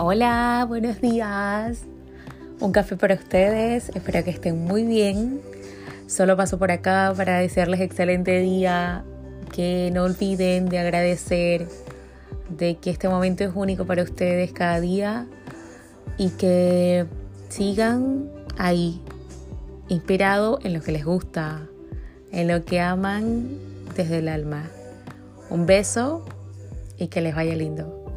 Hola, buenos días. Un café para ustedes. Espero que estén muy bien. Solo paso por acá para desearles excelente día. Que no olviden de agradecer de que este momento es único para ustedes cada día y que sigan ahí, inspirado en lo que les gusta, en lo que aman desde el alma. Un beso y que les vaya lindo.